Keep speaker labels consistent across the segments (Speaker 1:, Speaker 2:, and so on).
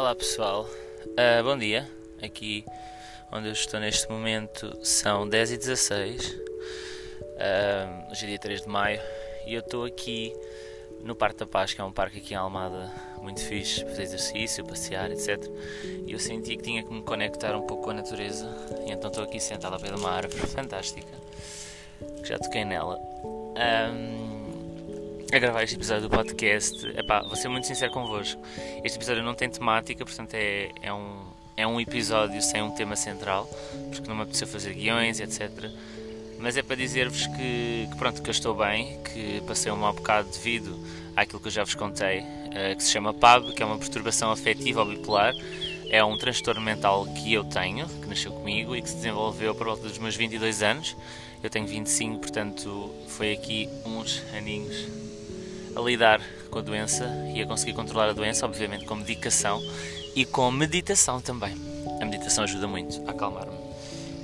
Speaker 1: Olá pessoal, uh, bom dia. Aqui onde eu estou neste momento são 10 e 16 uh, Hoje é dia 3 de maio e eu estou aqui no Parque da Paz, que é um parque aqui em Almada muito fixe, para fazer exercício, passear, etc. E eu senti que tinha que me conectar um pouco com a natureza e então estou aqui sentado ao pé de uma árvore fantástica, que já toquei nela. Um, a gravar este episódio do podcast. Epá, vou ser muito sincero convosco. Este episódio não tem temática, portanto é, é, um, é um episódio sem um tema central, porque não me apeteceu fazer guiões, etc. Mas é para dizer-vos que, que, pronto, que eu estou bem, que passei um mau bocado devido àquilo que eu já vos contei, uh, que se chama PAB, que é uma perturbação afetiva ou bipolar. É um transtorno mental que eu tenho, que nasceu comigo e que se desenvolveu por volta dos meus 22 anos. Eu tenho 25, portanto foi aqui uns aninhos a lidar com a doença e a conseguir controlar a doença, obviamente com medicação e com meditação também. A meditação ajuda muito a acalmar-me,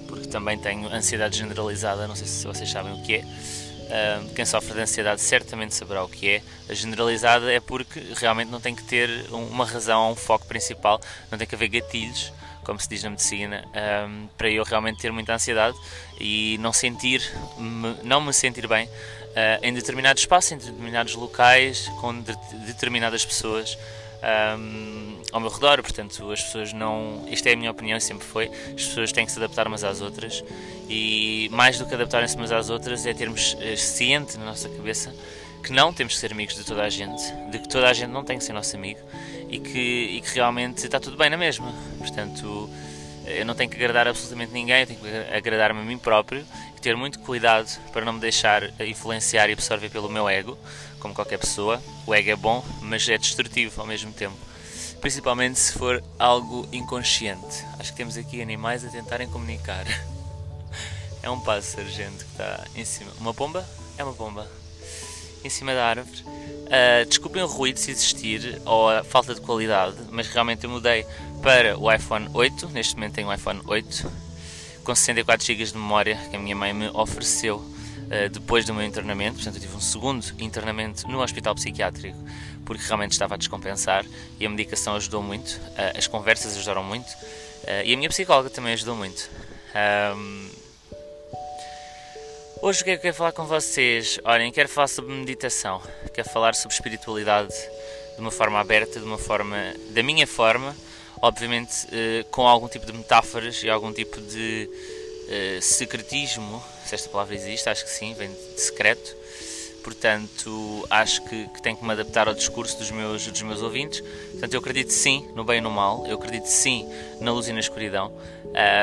Speaker 1: porque também tenho ansiedade generalizada, não sei se vocês sabem o que é. Quem sofre de ansiedade certamente saberá o que é. A generalizada é porque realmente não tem que ter uma razão um foco principal, não tem que haver gatilhos, como se diz na medicina, para eu realmente ter muita ansiedade e não sentir, não me sentir bem uh, em determinado espaço, em determinados locais, com de, determinadas pessoas um, ao meu redor. Portanto, as pessoas não. Isto é a minha opinião, sempre foi. As pessoas têm que se adaptar umas às outras e mais do que adaptarem-se umas às outras é termos uh, ciente na nossa cabeça que não temos que ser amigos de toda a gente, de que toda a gente não tem que ser nosso amigo e que, e que realmente está tudo bem na mesma. Portanto, eu não tenho que agradar absolutamente ninguém, eu tenho que agradar-me a mim próprio ter muito cuidado para não me deixar influenciar e absorver pelo meu ego, como qualquer pessoa. O ego é bom, mas é destrutivo ao mesmo tempo. Principalmente se for algo inconsciente. Acho que temos aqui animais a tentarem comunicar. É um pássaro, gente, que está em cima. Uma pomba? É uma pomba. Em cima da árvore. Uh, desculpem o ruído se existir ou a falta de qualidade, mas realmente eu mudei para o iPhone 8. Neste momento tenho um iPhone 8 com 64 GB de memória que a minha mãe me ofereceu uh, depois do meu internamento. Portanto, eu tive um segundo internamento no hospital psiquiátrico porque realmente estava a descompensar e a medicação ajudou muito, uh, as conversas ajudaram muito uh, e a minha psicóloga também ajudou muito. Um, hoje o que é que eu quero falar com vocês? Olhem, quero falar sobre meditação, quero falar sobre espiritualidade de uma forma aberta, de uma forma, da minha forma obviamente uh, com algum tipo de metáforas e algum tipo de uh, secretismo, se esta palavra existe, acho que sim, vem de secreto. Portanto, acho que, que tenho que me adaptar ao discurso dos meus, dos meus ouvintes. Portanto, eu acredito sim no bem e no mal, eu acredito sim na luz e na escuridão.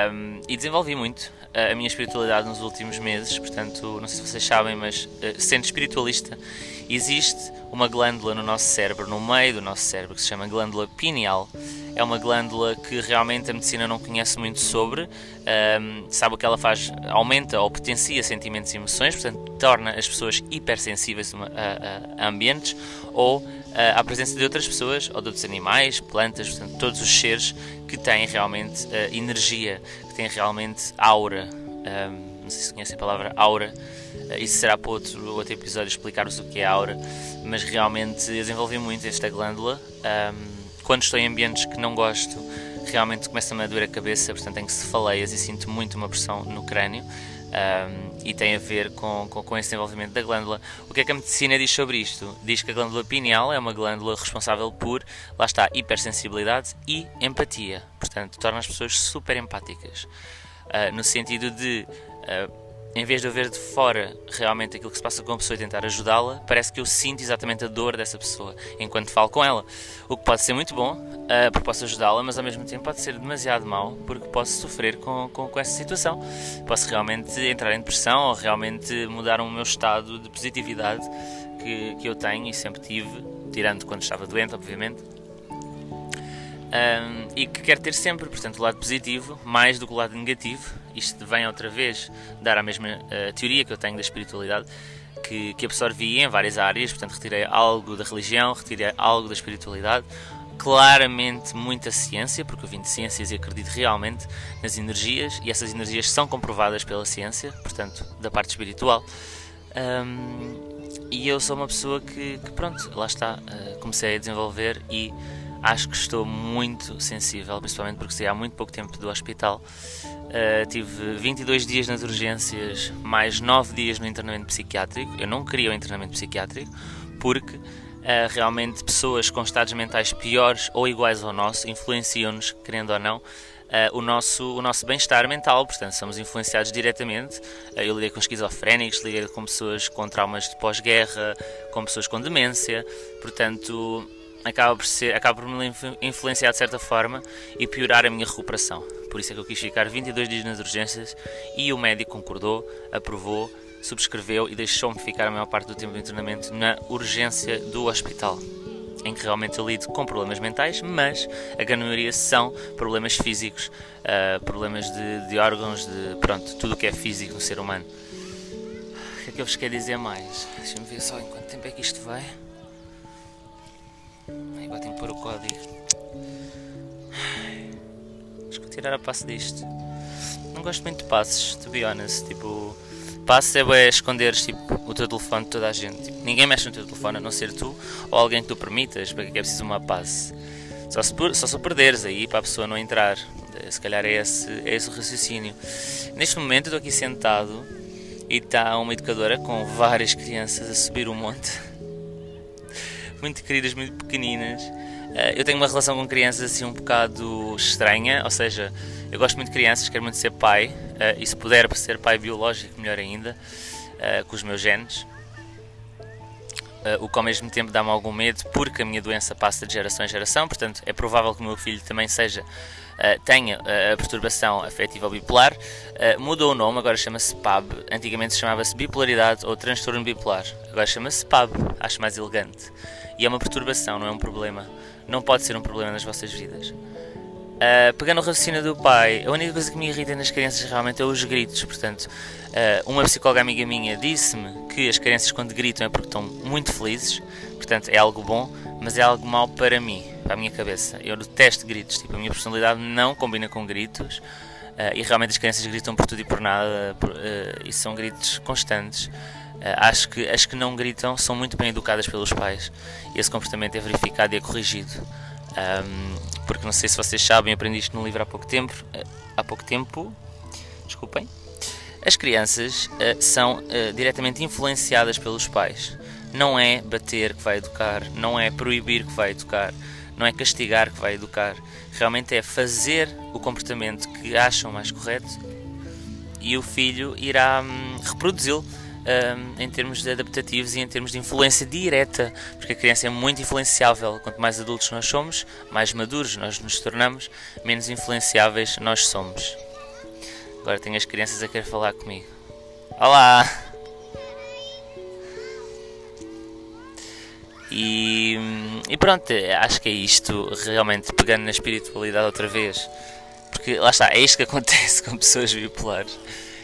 Speaker 1: Um, e desenvolvi muito a minha espiritualidade nos últimos meses. Portanto, não sei se vocês sabem, mas sendo espiritualista, existe uma glândula no nosso cérebro, no meio do nosso cérebro, que se chama glândula pineal é uma glândula que realmente a medicina não conhece muito sobre, um, sabe o que ela faz? Aumenta ou potencia sentimentos e emoções, portanto, torna as pessoas hipersensíveis a, a, a ambientes ou a, à presença de outras pessoas ou de outros animais, plantas, portanto, todos os seres que têm realmente uh, energia, que têm realmente aura. Um, não sei se conhecem a palavra aura, uh, isso será para outro, outro episódio explicar-vos o que é aura, mas realmente desenvolvi muito esta glândula. Um, quando estou em ambientes que não gosto, realmente começa-me a doer a cabeça, portanto tenho cefaleias e sinto muito uma pressão no crânio. Um, e tem a ver com, com, com, esse desenvolvimento da glândula. O que é que a medicina diz sobre isto? Diz que a glândula pineal é uma glândula responsável por, lá está, hipersensibilidade e empatia. Portanto, torna as pessoas super empáticas. Uh, no sentido de uh, em vez de eu ver de fora realmente aquilo que se passa com a pessoa e tentar ajudá-la, parece que eu sinto exatamente a dor dessa pessoa enquanto falo com ela. O que pode ser muito bom, uh, porque posso ajudá-la, mas ao mesmo tempo pode ser demasiado mau, porque posso sofrer com, com, com, essa situação. Posso realmente entrar em depressão ou realmente mudar o meu estado de positividade que, que eu tenho e sempre tive, tirando quando estava doente, obviamente um, e que quer ter sempre, portanto, o lado positivo mais do que o lado negativo. Isto vem outra vez dar a mesma uh, teoria que eu tenho da espiritualidade, que, que absorvi em várias áreas, portanto, retirei algo da religião, retirei algo da espiritualidade, claramente muita ciência, porque eu vim de ciências e acredito realmente nas energias, e essas energias são comprovadas pela ciência, portanto, da parte espiritual. Um, e eu sou uma pessoa que, que pronto, lá está, uh, comecei a desenvolver e acho que estou muito sensível, principalmente porque saí há muito pouco tempo do hospital. Uh, tive 22 dias nas urgências, mais 9 dias no internamento psiquiátrico. Eu não queria o internamento psiquiátrico porque uh, realmente pessoas com estados mentais piores ou iguais ao nosso influenciam-nos, querendo ou não, Uh, o nosso, o nosso bem-estar mental, portanto, somos influenciados diretamente. Uh, eu lidei com esquizofrénicos, lidei com pessoas com traumas de pós-guerra, com pessoas com demência, portanto, acaba por, ser, acaba por me influenciar de certa forma e piorar a minha recuperação. Por isso é que eu quis ficar 22 dias nas urgências e o médico concordou, aprovou, subscreveu e deixou-me ficar a maior parte do tempo do internamento na urgência do hospital em que realmente eu lido com problemas mentais, mas a grande maioria são problemas físicos, uh, problemas de, de, órgãos, de pronto, tudo o que é físico no ser humano. O que é que eu vos quero dizer mais? Deixa-me ver só em quanto tempo é que isto vai. Agora tenho que pôr o código. Acho que vou tirar a passe disto. Não gosto muito de passes, to be honest. Tipo, passe é, é esconderes tipo, o teu telefone de toda a gente. Tipo, ninguém mexe no teu telefone a não ser tu ou alguém que tu permitas, para que é preciso uma passe. Só se, só se perderes aí para a pessoa não entrar. Se calhar é esse, é esse o raciocínio. Neste momento estou aqui sentado e está uma educadora com várias crianças a subir o monte. Muito queridas, muito pequeninas. Eh, eu tenho uma relação com crianças assim um bocado estranha, ou seja, eu gosto muito de crianças, quero muito ser pai, uh, e se puder ser pai biológico, melhor ainda, uh, com os meus genes. Uh, o que ao mesmo tempo dá-me algum medo, porque a minha doença passa de geração em geração, portanto é provável que o meu filho também seja tenha a perturbação afetiva bipolar. mudou o nome, agora chama-se PAB. Antigamente chamava-se bipolaridade ou transtorno bipolar. Agora chama-se PAB, acho mais elegante. E é uma perturbação, não é um problema. Não pode ser um problema nas vossas vidas. Uh, pegando o raciocínio do pai, a única coisa que me irrita nas crianças realmente é os gritos. Portanto, uh, uma psicóloga amiga minha disse-me que as crianças, quando gritam, é porque estão muito felizes. Portanto, é algo bom, mas é algo mau para mim, para a minha cabeça. Eu detesto gritos. Tipo, a minha personalidade não combina com gritos. Uh, e realmente as crianças gritam por tudo e por nada. Por, e são gritos constantes. Acho que as que não gritam são muito bem educadas pelos pais. E esse comportamento é verificado e é corrigido. Um, porque não sei se vocês sabem, aprendi isto no livro há pouco tempo. Eh, há pouco tempo, desculpem. As crianças uh, são uh, diretamente influenciadas pelos pais. Não é bater que vai educar, não é proibir que vai educar, não é castigar que vai educar. Realmente é fazer o comportamento que acham mais correto e o filho irá hum, reproduzi-lo um, em termos de adaptativos e em termos de influência direta, porque a criança é muito influenciável. Quanto mais adultos nós somos, mais maduros nós nos tornamos, menos influenciáveis nós somos. Agora tenho as crianças a querer falar comigo. Olá! E, e pronto, acho que é isto, realmente pegando na espiritualidade outra vez, porque lá está, é isto que acontece com pessoas bipolares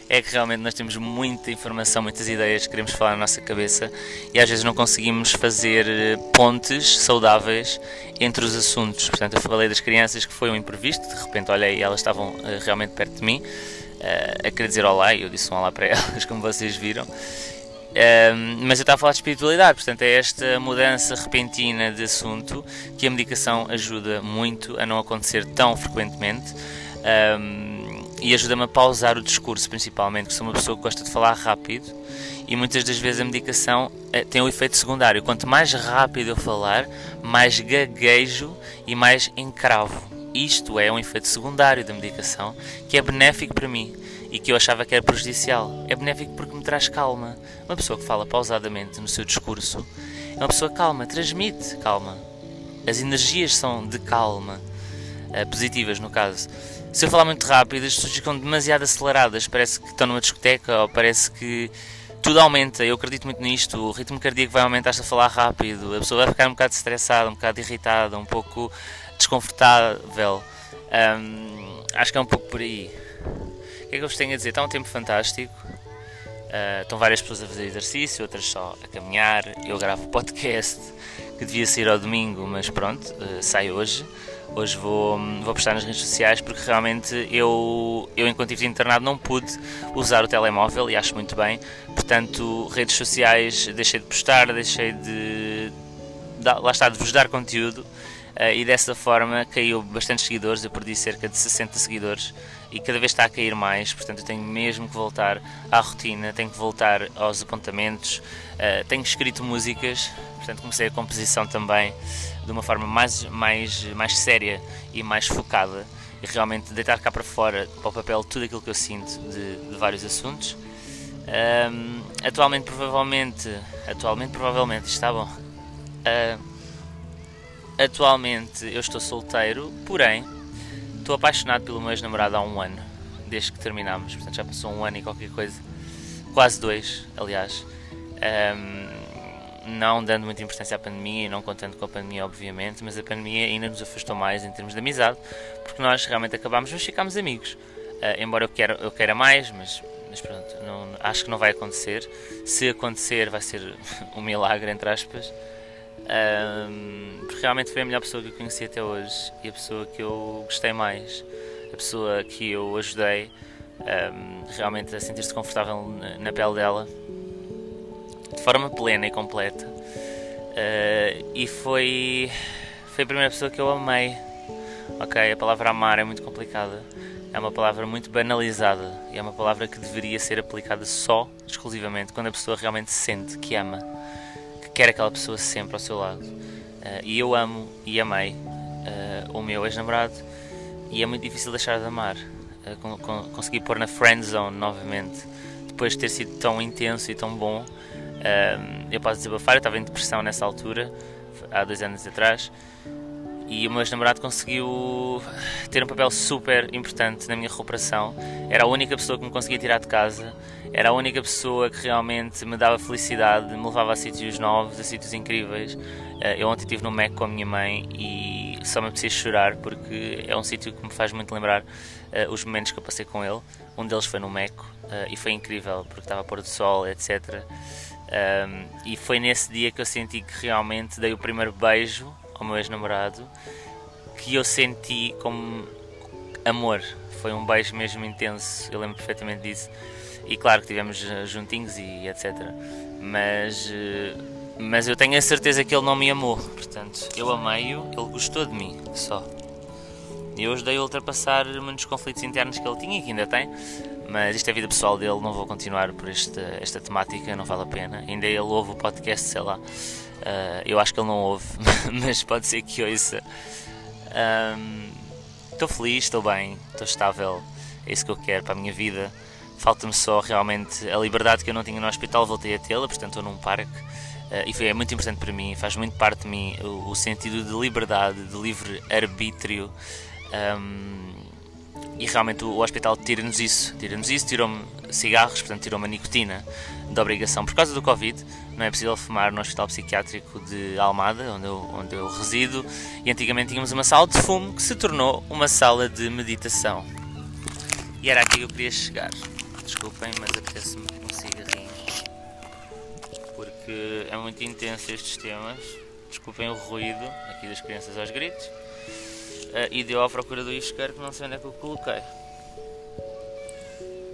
Speaker 1: é que realmente nós temos muita informação, muitas ideias que queremos falar na nossa cabeça e às vezes não conseguimos fazer eh, pontes saudáveis entre os assuntos. Portanto, eu falei das crianças que foi um imprevisto, de repente olhei e elas estavam uh, realmente perto de mim uh, a querer dizer olá e eu disse um olá para elas, como vocês viram. Uh, mas eu estava a falar de espiritualidade, portanto, é esta mudança repentina de assunto que a medicação ajuda muito a não acontecer tão frequentemente e ajuda-me a pausar o discurso, principalmente, porque sou uma pessoa que gosta de falar rápido e muitas das vezes a medicação eh, tem o um efeito secundário. Quanto mais rápido eu falar, mais gaguejo e mais encravo. Isto é um efeito secundário da medicação que é benéfico para mim e que eu achava que era prejudicial. É benéfico porque me traz calma. Uma pessoa que fala pausadamente no seu discurso é uma pessoa calma, transmite calma. As energias são de calma, positivas no caso. Se eu falar muito rápido, as pessoas ficam demasiado aceleradas, parece que estão numa discoteca ou parece que tudo aumenta. Eu acredito muito nisto. O ritmo cardíaco vai aumentar se a falar rápido, a pessoa vai ficar um bocado estressada, um bocado irritada, um pouco desconfortável. Um, acho que é um pouco por aí. O que é que eu vos tenho a dizer? Está um tempo fantástico. Uh, estão várias pessoas a fazer exercício, outras só a caminhar. Eu gravo podcast que devia sair ao domingo, mas pronto, uh, sai hoje. Hoje vou, vou postar nas redes sociais porque realmente eu, eu enquanto estive internado não pude usar o telemóvel e acho muito bem. Portanto, redes sociais deixei de postar, deixei de, lá está, de vos dar conteúdo. Uh, e dessa forma caiu bastante seguidores, eu perdi cerca de 60 seguidores e cada vez está a cair mais, portanto eu tenho mesmo que voltar à rotina, tenho que voltar aos apontamentos, uh, tenho escrito músicas, portanto comecei a composição também de uma forma mais, mais, mais séria e mais focada e realmente deitar cá para fora, para o papel, tudo aquilo que eu sinto de, de vários assuntos. Um, atualmente, provavelmente, atualmente, provavelmente, está bom. Uh, Atualmente eu estou solteiro, porém estou apaixonado pelo meu ex-namorado há um ano, desde que terminámos. Portanto já passou um ano e qualquer coisa, quase dois, aliás. Um, não dando muita importância à pandemia e não contando com a pandemia, obviamente, mas a pandemia ainda nos afastou mais em termos de amizade, porque nós realmente acabámos, mas ficámos amigos. Uh, embora eu queira, eu queira mais, mas, mas pronto, não, acho que não vai acontecer. Se acontecer, vai ser um milagre, entre aspas. Um, porque realmente foi a melhor pessoa que eu conheci até hoje e a pessoa que eu gostei mais, a pessoa que eu ajudei um, realmente a sentir-se confortável na pele dela de forma plena e completa. Uh, e foi, foi a primeira pessoa que eu amei. Ok, a palavra amar é muito complicada, é uma palavra muito banalizada e é uma palavra que deveria ser aplicada só, exclusivamente, quando a pessoa realmente sente que ama quer aquela pessoa sempre ao seu lado. Uh, e eu amo e amei uh, o meu ex-namorado e é muito difícil deixar de amar. Uh, con con consegui pôr na friend zone novamente, depois de ter sido tão intenso e tão bom. eu posso desabafar, eu estava em depressão nessa altura, há dois anos atrás, e o meu ex-namorado conseguiu ter um papel super importante na minha recuperação. Era a única pessoa que me conseguia tirar de casa, era a única pessoa que realmente me dava felicidade, me levava a sítios novos, a sítios incríveis. Eh, eu ontem estive no Mac com a minha mãe e só me preciso chorar porque é um sítio que me faz muito lembrar uh, os momentos que eu passei com ele. Um deles foi no Meco uh, e foi incrível porque estava a pôr do sol, etc. Um, e foi nesse dia que eu senti que realmente dei o primeiro beijo ao meu ex-namorado que eu senti como amor. Foi um beijo mesmo intenso, eu lembro perfeitamente disso. E claro que tivemos eh, juntinhos e etc. Mas, eh, mas eu tenho a certeza que ele não me amou. Portanto, eu amei-o, ele gostou de mim só. E eu ajudei a ultrapassar muitos conflitos internos que ele tinha e que ainda tem. Mas isto é a vida pessoal dele, não vou continuar por esta, esta temática, não vale a pena. Ainda ele ouve o podcast, sei lá. Uh, eu acho que ele não ouve, mas pode ser que ouça. Estou um, feliz, estou bem, estou estável, é isso que eu quero para a minha vida. Falta-me só realmente a liberdade que eu não tinha no hospital, voltei a tê-la, portanto estou num parque. Uh, e foi, é muito importante para mim, faz muito parte de mim o, o sentido de liberdade, de livre arbítrio. Um, e realmente o, hospital tira-nos isso, tira-nos isso, tirou-me cigarros, portanto tirou-me a nicotina da obrigação por causa do Covid não é possível fumar no Hospital Psiquiátrico de Almada, onde eu, onde eu resido, e antigamente tínhamos uma sala de fumo que se tornou uma sala de meditação. E era aqui que eu queria chegar. Desculpem, mas apetece-me um cigarrinho. Porque é muito intenso estes temas. Desculpem o ruído aqui das crianças aos gritos. E deu à procura do isqueiro que não sei onde é que eu coloquei.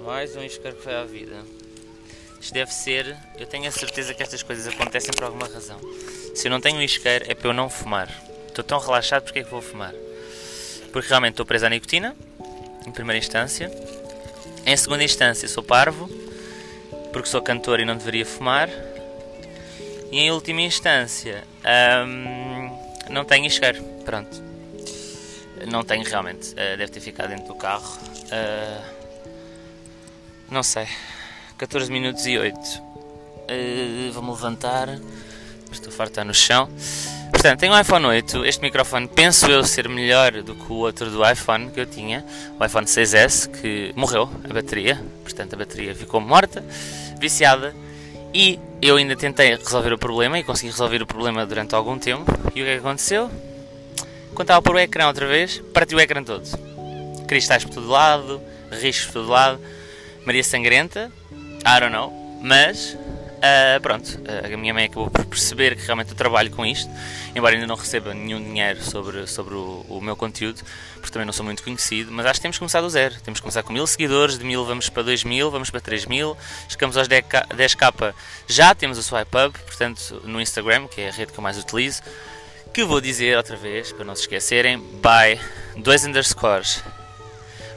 Speaker 1: Mais um isqueiro que foi à vida. Isto deve ser. Eu tenho a certeza que estas coisas acontecem por alguma razão. Se eu não tenho isqueiro, é para eu não fumar. Estou tão relaxado, porque é que vou fumar? Porque realmente estou preso à nicotina, em primeira instância. Em segunda instância, sou parvo, porque sou cantor e não deveria fumar. E em última instância, hum, não tenho isqueiro. Pronto. Não tenho realmente. Uh, deve ter ficado dentro do carro. Uh, não sei. 14 minutos e 8. Uh, eh, Vou-me levantar. Estou farto no chão. Portanto, tenho um iPhone 8. Este microfone penso eu ser melhor do que o outro do iPhone que eu tinha, o iPhone 6S, que morreu a bateria. Portanto, a bateria ficou morta, viciada. E eu ainda tentei resolver o problema e consegui resolver o problema durante algum tempo. E o que é que aconteceu? Quando estava a pôr o ecrã outra vez, partiu o ecrã todo. Cristais por todo lado, riscos por todo lado, Maria Sangrenta, I don't know, mas uh, pronto, uh, a minha mãe acabou por perceber que realmente eu trabalho com isto, embora ainda não receba nenhum dinheiro sobre, sobre o, o, meu conteúdo, porque também não sou muito conhecido, mas acho que temos que começar do zero. Temos que começar com mil seguidores, de mil vamos para dois mil, vamos para três mil, chegamos aos 10k, já temos o Swipe Up, portanto, no Instagram, que é a rede que eu mais utilizo, que vou dizer outra vez, para não se esquecerem, by dois underscores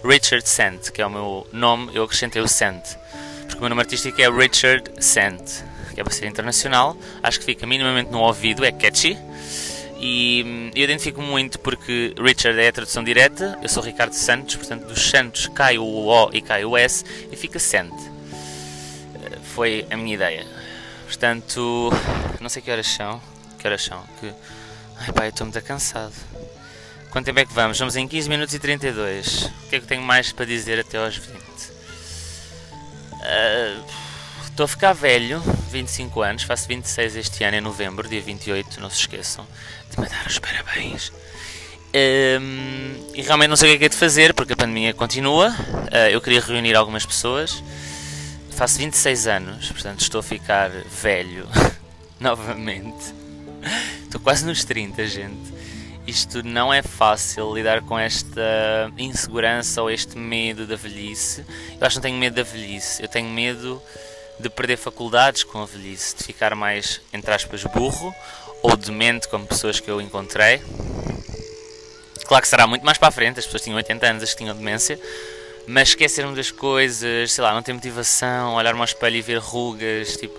Speaker 1: Richard Sant, que é o meu nome, eu acrescentei o Sant, porque o meu nome artístico é Richard Sant, que é para ser internacional, acho que fica minimamente no ouvido, é catchy. E hum, eu identifico muito porque Richard é a tradução direta, eu sou Ricardo Santos, portanto dos Santos cai o O e cai o S e fica Sant. Eh, foi a minha ideia. Portanto, não sei que horas são. Que horas são? Que... Ai pá, eu estou muito cansado. Quanto tempo é que vamos? Vamos em 15 minutos e 32. O que é que tenho mais para dizer até aos 20? Uh, estou a ficar velho, 25 anos, faço 26 este ano, em novembro, dia 28, não se esqueçam de me dar os parabéns. Um, e realmente não sei o que é que é de fazer porque a pandemia continua. Uh, eu queria reunir algumas pessoas. Faço 26 anos, portanto estou a ficar velho novamente. Quase nos 30, gente isto não é fácil lidar com esta insegurança ou este medo da velhice. Eu acho que não tenho medo da velhice, eu tenho medo de perder faculdades com a velhice, de ficar mais, entre aspas, burro ou demente como pessoas que eu encontrei. Claro que será muito mais para a frente, as pessoas tinham 80 anos, as que tinham demência, mas esquecer-me das coisas, sei lá, não ter motivação, olhar-me ao espelho e ver rugas, tipo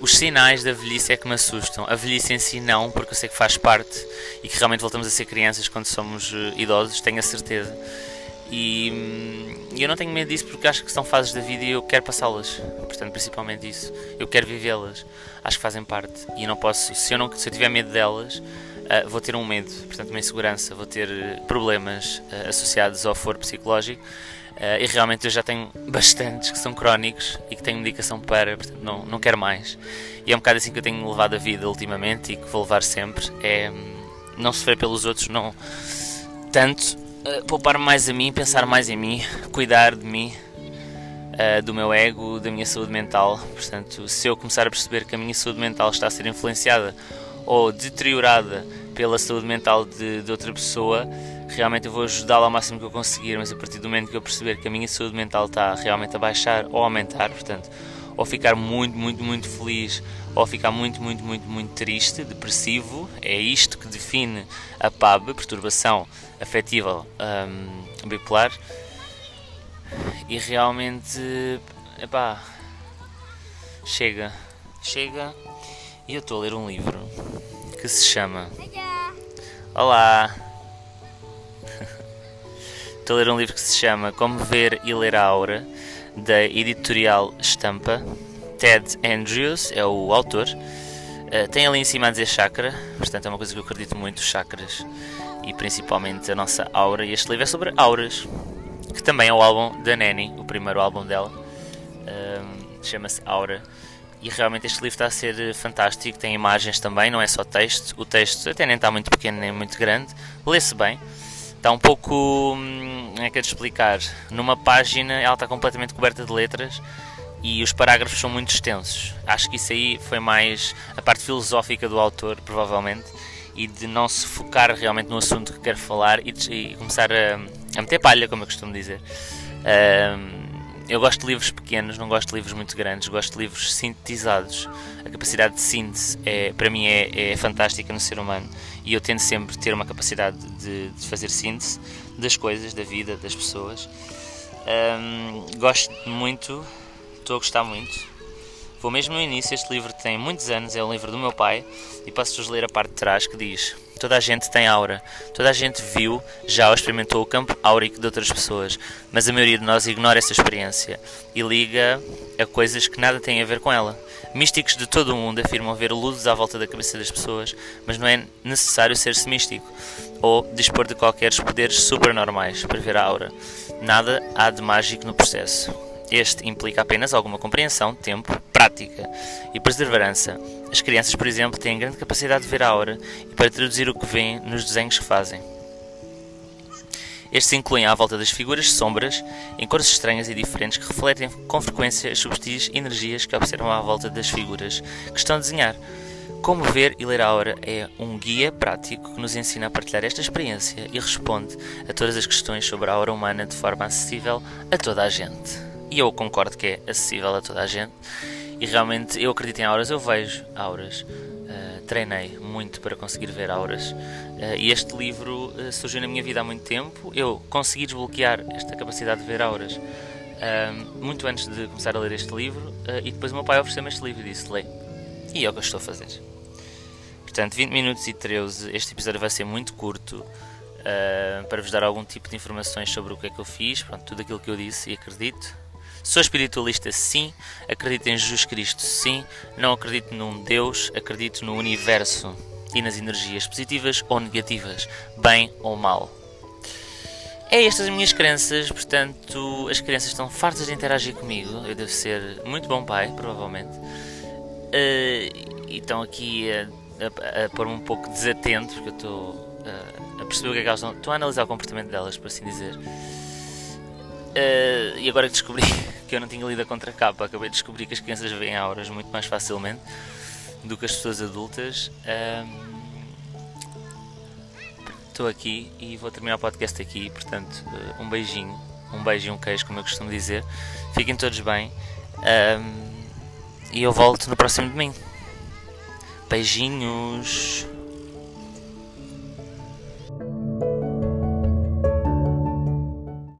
Speaker 1: os sinais da velhice é que me assustam. A velhice em si não, porque eu sei que faz parte e que realmente voltamos a ser crianças quando somos uh, idosos, tenho a certeza. E hum, eu não tenho medo disso porque acho que são fases da vida e eu quero passá-las. Portanto, principalmente isso. Eu quero vivê-las. Acho que fazem parte. E não posso, se eu, não, se eu tiver medo delas, uh, vou ter um medo, portanto, uma insegurança, vou ter eh, problemas uh, associados ao foro psicológico. Uh, e realmente eu já tenho bastantes que são crónicos e que tenho medicação para, portanto não, não quero mais. E é um bocado assim que eu tenho levado a vida ultimamente e que vou levar sempre: é não sofrer pelos outros, não tanto, uh, poupar mais a mim, pensar mais em mim, cuidar de mim, uh, do meu ego, da minha saúde mental. Portanto, se eu começar a perceber que a minha saúde mental está a ser influenciada ou deteriorada pela saúde mental de, de outra pessoa realmente eu vou ajudá-la ao máximo que eu conseguir, mas a partir do momento que eu perceber que a minha saúde mental está realmente a baixar ou a aumentar, portanto, ou ficar muito, muito, muito feliz, ou ficar muito, muito, muito, muito triste, depressivo, é isto que define a PAB, perturbação afetiva um, bipolar. E realmente, epá, chega, chega. E eu estou a ler um livro que se chama Olá! Estou a ler um livro que se chama Como Ver e Ler a Aura, da editorial Estampa. Ted Andrews é o autor. Uh, tem ali em cima a dizer chakra, portanto é uma coisa que eu acredito muito, chakras e principalmente a nossa aura. E este livro é sobre auras, que também é o álbum da Nanny, o primeiro álbum dela. Uh, Chama-se Aura. E realmente este livro está a ser fantástico. Tem imagens também, não é só texto. O texto até nem está muito pequeno nem muito grande. Lê-se bem. Está um pouco. Hum, é que é de explicar? Numa página ela está completamente coberta de letras e os parágrafos são muito extensos. Acho que isso aí foi mais a parte filosófica do autor, provavelmente, e de não se focar realmente no assunto que quer falar e, de, e começar a, a, meter palha, como eu costumo dizer. Um, eu gosto de livros pequenos, não gosto de livros muito grandes, gosto de livros sintetizados. A capacidade de síntese, é, para mim, é, é fantástica no ser humano e eu tento sempre ter uma capacidade de, de fazer síntese das coisas, da vida, das pessoas. Um, gosto muito, estou a gostar muito. Vou mesmo no início, este livro tem muitos anos, é um livro do meu pai, e posso-vos ler a parte de trás que diz: Toda a gente tem aura, toda a gente viu, já ou experimentou o campo áurico de outras pessoas, mas a maioria de nós ignora essa experiência e liga a coisas que nada têm a ver com ela. Místicos de todo o mundo afirmam ver luzes à volta da cabeça das pessoas, mas não é necessário ser-se místico ou dispor de qualquer poderes supernormais para ver a aura. Nada há de mágico no processo. Este implica apenas alguma compreensão, tempo, prática e perseverança. As crianças, por exemplo, têm grande capacidade de ver a aura e para traduzir o que veem nos desenhos que fazem. Estes incluem à volta das figuras sombras, em cores estranhas e diferentes que refletem com frequência as subtis energias que observam à volta das figuras que estão a desenhar. Como ver e ler a aura é um guia prático que nos ensina a partilhar esta experiência e responde a todas as questões sobre a aura humana de forma acessível a toda a gente. E eu concordo que é acessível a toda a gente. E realmente eu acredito em auras, eu vejo auras. Uh, treinei muito para conseguir ver auras uh, e este livro uh, surgiu na minha vida há muito tempo. Eu consegui desbloquear esta capacidade de ver auras muito antes de começar a ler este livro e depois o meu pai ofereceu-me este livro e disse: Lê. E é o que eu estou a fazer. Portanto, 20 minutos e 13, este episódio vai ser muito curto para vos dar algum tipo de informações sobre o que é que eu fiz, pronto, tudo aquilo que eu disse e acredito. Sou espiritualista, sim. Acredito em Jesus Cristo, sim. Não acredito num Deus, acredito no universo e nas energias positivas ou negativas, bem ou mal. É estas as minhas crenças, portanto, as crianças estão fartas de interagir comigo. Eu devo ser muito bom pai, provavelmente. Uh, e estão aqui a, a, a pôr-me um pouco desatento, porque eu estou uh, a perceber o que é que elas estão. Estou a analisar o comportamento delas, por assim dizer. Uh, e agora que descobri que eu não tinha lido a contracapa, acabei de descobrir que as crianças veem auras muito mais facilmente do que as pessoas adultas. Estou um, aqui e vou terminar o podcast aqui, portanto, uh, um beijinho, um beijo e um queijo, como eu costumo dizer. Fiquem todos bem um, e eu volto no próximo domingo. Beijinhos!